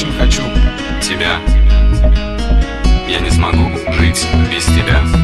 очень хочу тебя. Я не смогу жить без тебя.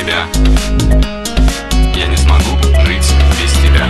тебя. Я не смогу жить без тебя.